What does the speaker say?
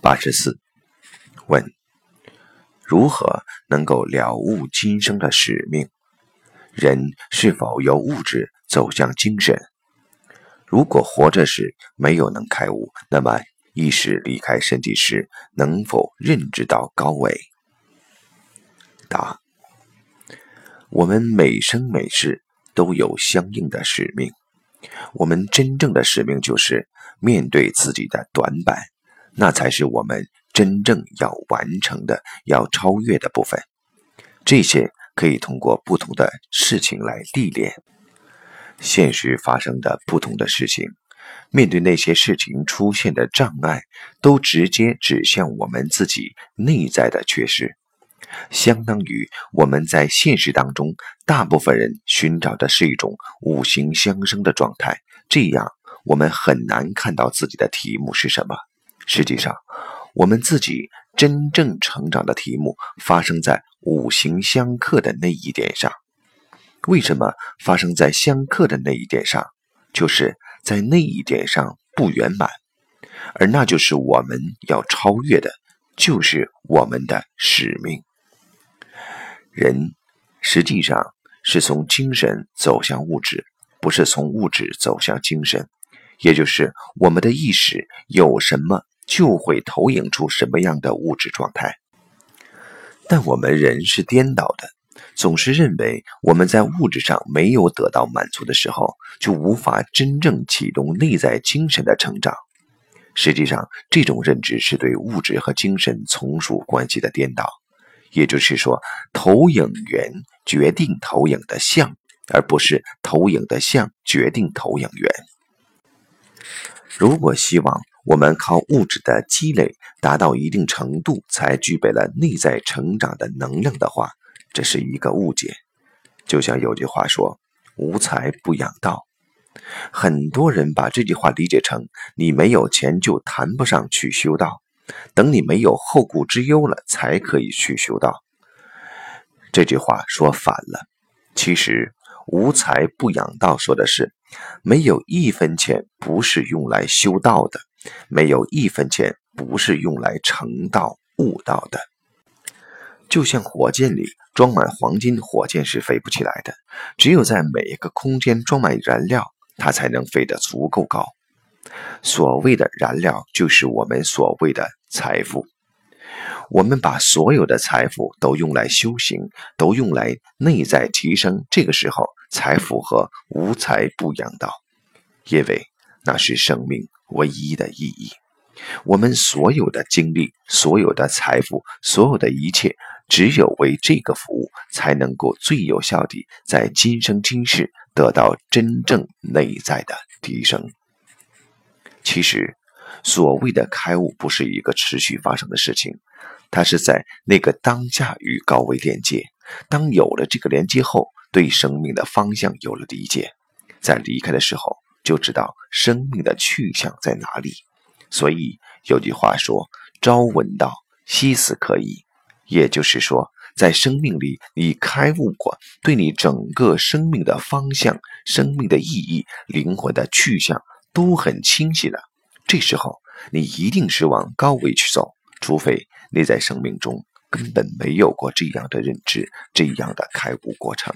八十四，问：如何能够了悟今生的使命？人是否由物质走向精神？如果活着时没有能开悟，那么意识离开身体时，能否认知到高维？答：我们每生每世都有相应的使命。我们真正的使命就是面对自己的短板。那才是我们真正要完成的、要超越的部分。这些可以通过不同的事情来历练。现实发生的不同的事情，面对那些事情出现的障碍，都直接指向我们自己内在的缺失。相当于我们在现实当中，大部分人寻找的是一种五行相生的状态，这样我们很难看到自己的题目是什么。实际上，我们自己真正成长的题目发生在五行相克的那一点上。为什么发生在相克的那一点上？就是在那一点上不圆满，而那就是我们要超越的，就是我们的使命。人实际上是从精神走向物质，不是从物质走向精神。也就是我们的意识有什么？就会投影出什么样的物质状态。但我们人是颠倒的，总是认为我们在物质上没有得到满足的时候，就无法真正启动内在精神的成长。实际上，这种认知是对物质和精神从属关系的颠倒。也就是说，投影源决定投影的像，而不是投影的像决定投影源。如果希望。我们靠物质的积累达到一定程度，才具备了内在成长的能量的话，这是一个误解。就像有句话说：“无财不养道。”很多人把这句话理解成你没有钱就谈不上去修道，等你没有后顾之忧了才可以去修道。这句话说反了。其实“无财不养道”说的是没有一分钱不是用来修道的。没有一分钱不是用来成道悟道的，就像火箭里装满黄金，火箭是飞不起来的。只有在每一个空间装满燃料，它才能飞得足够高。所谓的燃料，就是我们所谓的财富。我们把所有的财富都用来修行，都用来内在提升，这个时候才符合无财不养道，因为那是生命。唯一的意义，我们所有的精力、所有的财富、所有的一切，只有为这个服务，才能够最有效地在今生今世得到真正内在的提升。其实，所谓的开悟不是一个持续发生的事情，它是在那个当下与高维连接。当有了这个连接后，对生命的方向有了理解，在离开的时候。就知道生命的去向在哪里，所以有句话说：“朝闻道，夕死可矣。”也就是说，在生命里你开悟过，对你整个生命的方向、生命的意义、灵魂的去向都很清晰了。这时候你一定是往高维去走，除非你在生命中根本没有过这样的认知、这样的开悟过程。